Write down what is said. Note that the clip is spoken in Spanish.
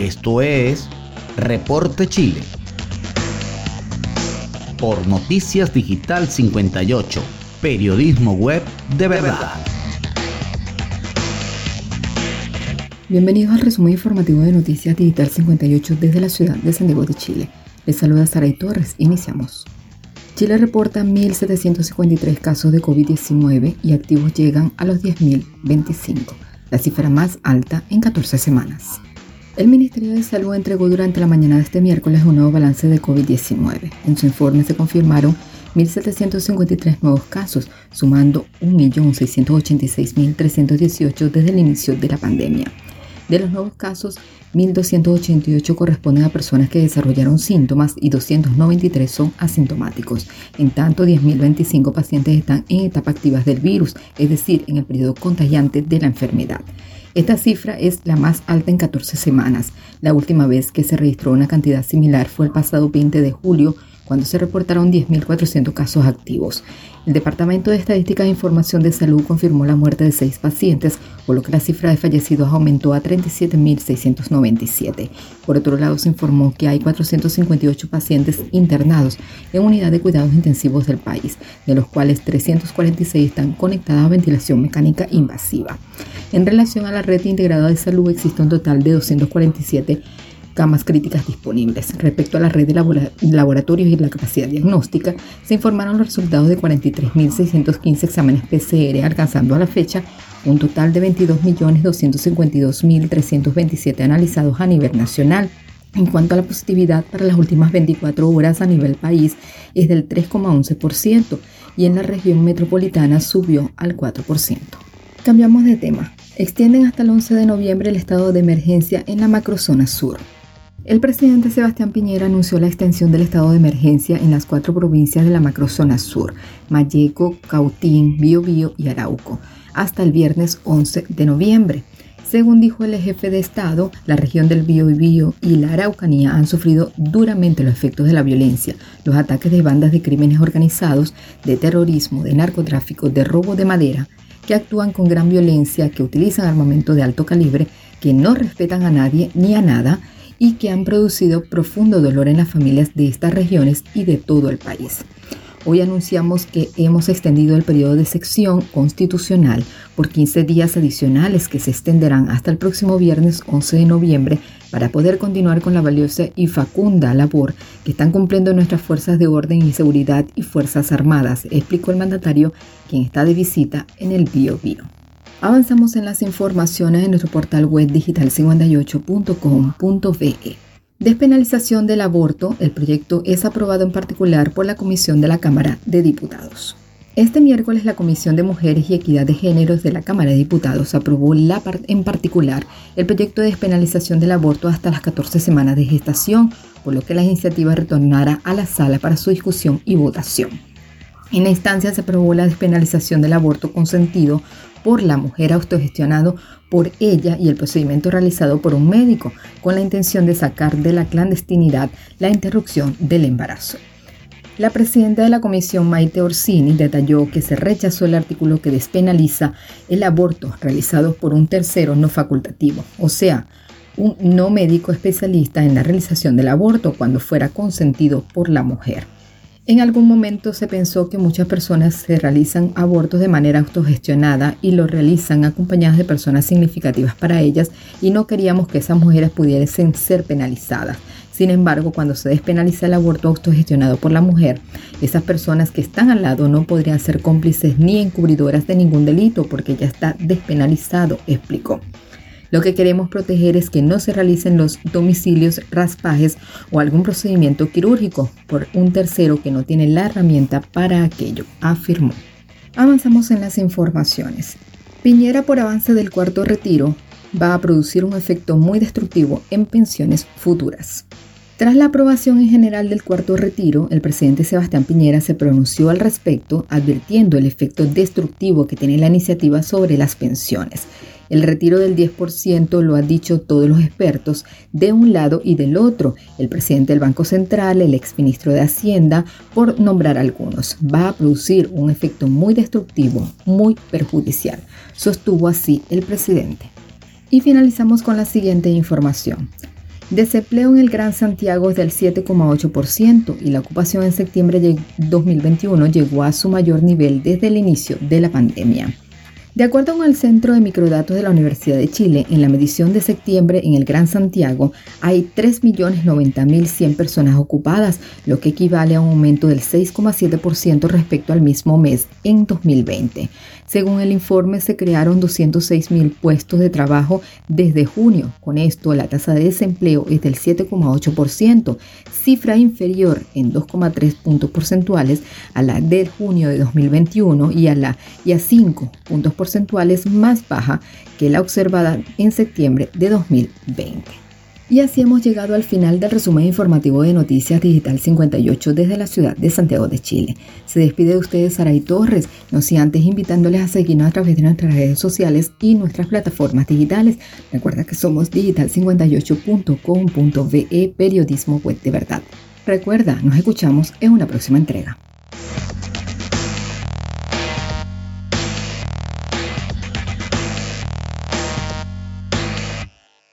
Esto es Reporte Chile. Por Noticias Digital 58, periodismo web de verdad. Bienvenidos al resumen informativo de Noticias Digital 58 desde la ciudad de Santiago de Chile. Les saluda Saray Torres. Iniciamos. Chile reporta 1.753 casos de COVID-19 y activos llegan a los 10.025, la cifra más alta en 14 semanas. El Ministerio de Salud entregó durante la mañana de este miércoles un nuevo balance de COVID-19. En su informe se confirmaron 1.753 nuevos casos, sumando 1.686.318 desde el inicio de la pandemia. De los nuevos casos, 1.288 corresponden a personas que desarrollaron síntomas y 293 son asintomáticos. En tanto, 10.025 pacientes están en etapa activas del virus, es decir, en el periodo contagiante de la enfermedad. Esta cifra es la más alta en 14 semanas. La última vez que se registró una cantidad similar fue el pasado 20 de julio, cuando se reportaron 10.400 casos activos. El Departamento de Estadísticas e Información de Salud confirmó la muerte de seis pacientes, por lo que la cifra de fallecidos aumentó a 37.697. Por otro lado, se informó que hay 458 pacientes internados en unidad de cuidados intensivos del país, de los cuales 346 están conectados a ventilación mecánica invasiva. En relación a la red integrada de salud, existe un total de 247 camas críticas disponibles. Respecto a la red de laboratorios y la capacidad diagnóstica, se informaron los resultados de 43.615 exámenes PCR, alcanzando a la fecha un total de 22.252.327 analizados a nivel nacional. En cuanto a la positividad para las últimas 24 horas a nivel país es del 3,11% y en la región metropolitana subió al 4%. Cambiamos de tema. Extienden hasta el 11 de noviembre el estado de emergencia en la macrozona sur. El presidente Sebastián Piñera anunció la extensión del estado de emergencia en las cuatro provincias de la macrozona sur, Mayeco, Cautín, Biobío y Arauco, hasta el viernes 11 de noviembre. Según dijo el jefe de Estado, la región del Biobío y la Araucanía han sufrido duramente los efectos de la violencia, los ataques de bandas de crímenes organizados, de terrorismo, de narcotráfico, de robo de madera, que actúan con gran violencia, que utilizan armamento de alto calibre, que no respetan a nadie ni a nada y que han producido profundo dolor en las familias de estas regiones y de todo el país. Hoy anunciamos que hemos extendido el periodo de sección constitucional por 15 días adicionales que se extenderán hasta el próximo viernes 11 de noviembre para poder continuar con la valiosa y facunda labor que están cumpliendo nuestras fuerzas de orden y seguridad y fuerzas armadas, explicó el mandatario quien está de visita en el Bio. Avanzamos en las informaciones en nuestro portal web digital58.com.be. Despenalización del aborto, el proyecto es aprobado en particular por la Comisión de la Cámara de Diputados. Este miércoles la Comisión de Mujeres y Equidad de Géneros de la Cámara de Diputados aprobó en particular el proyecto de despenalización del aborto hasta las 14 semanas de gestación, por lo que la iniciativa retornará a la sala para su discusión y votación. En la instancia se aprobó la despenalización del aborto consentido por la mujer autogestionado por ella y el procedimiento realizado por un médico con la intención de sacar de la clandestinidad la interrupción del embarazo. La presidenta de la comisión, Maite Orsini, detalló que se rechazó el artículo que despenaliza el aborto realizado por un tercero no facultativo, o sea, un no médico especialista en la realización del aborto cuando fuera consentido por la mujer. En algún momento se pensó que muchas personas se realizan abortos de manera autogestionada y lo realizan acompañadas de personas significativas para ellas y no queríamos que esas mujeres pudiesen ser penalizadas. Sin embargo, cuando se despenaliza el aborto autogestionado por la mujer, esas personas que están al lado no podrían ser cómplices ni encubridoras de ningún delito porque ya está despenalizado, explicó. Lo que queremos proteger es que no se realicen los domicilios, raspajes o algún procedimiento quirúrgico por un tercero que no tiene la herramienta para aquello, afirmó. Avanzamos en las informaciones. Piñera por avance del cuarto retiro va a producir un efecto muy destructivo en pensiones futuras. Tras la aprobación en general del cuarto retiro, el presidente Sebastián Piñera se pronunció al respecto, advirtiendo el efecto destructivo que tiene la iniciativa sobre las pensiones. El retiro del 10% lo han dicho todos los expertos de un lado y del otro, el presidente del Banco Central, el exministro de Hacienda, por nombrar algunos. Va a producir un efecto muy destructivo, muy perjudicial, sostuvo así el presidente. Y finalizamos con la siguiente información. Desempleo en el Gran Santiago es del 7,8% y la ocupación en septiembre de 2021 llegó a su mayor nivel desde el inicio de la pandemia. De acuerdo con el Centro de Microdatos de la Universidad de Chile, en la medición de septiembre en el Gran Santiago hay 3.090.100 personas ocupadas, lo que equivale a un aumento del 6,7% respecto al mismo mes en 2020. Según el informe, se crearon 206.000 puestos de trabajo desde junio. Con esto, la tasa de desempleo es del 7,8%, cifra inferior en 2,3 puntos porcentuales a la de junio de 2021 y a la y a 5 puntos porcentuales más baja que la observada en septiembre de 2020. Y así hemos llegado al final del resumen informativo de Noticias Digital 58 desde la ciudad de Santiago de Chile. Se despide de ustedes Saray Torres, no si antes invitándoles a seguirnos a través de nuestras redes sociales y nuestras plataformas digitales. Recuerda que somos digital58.com.be, periodismo web de verdad. Recuerda, nos escuchamos en una próxima entrega.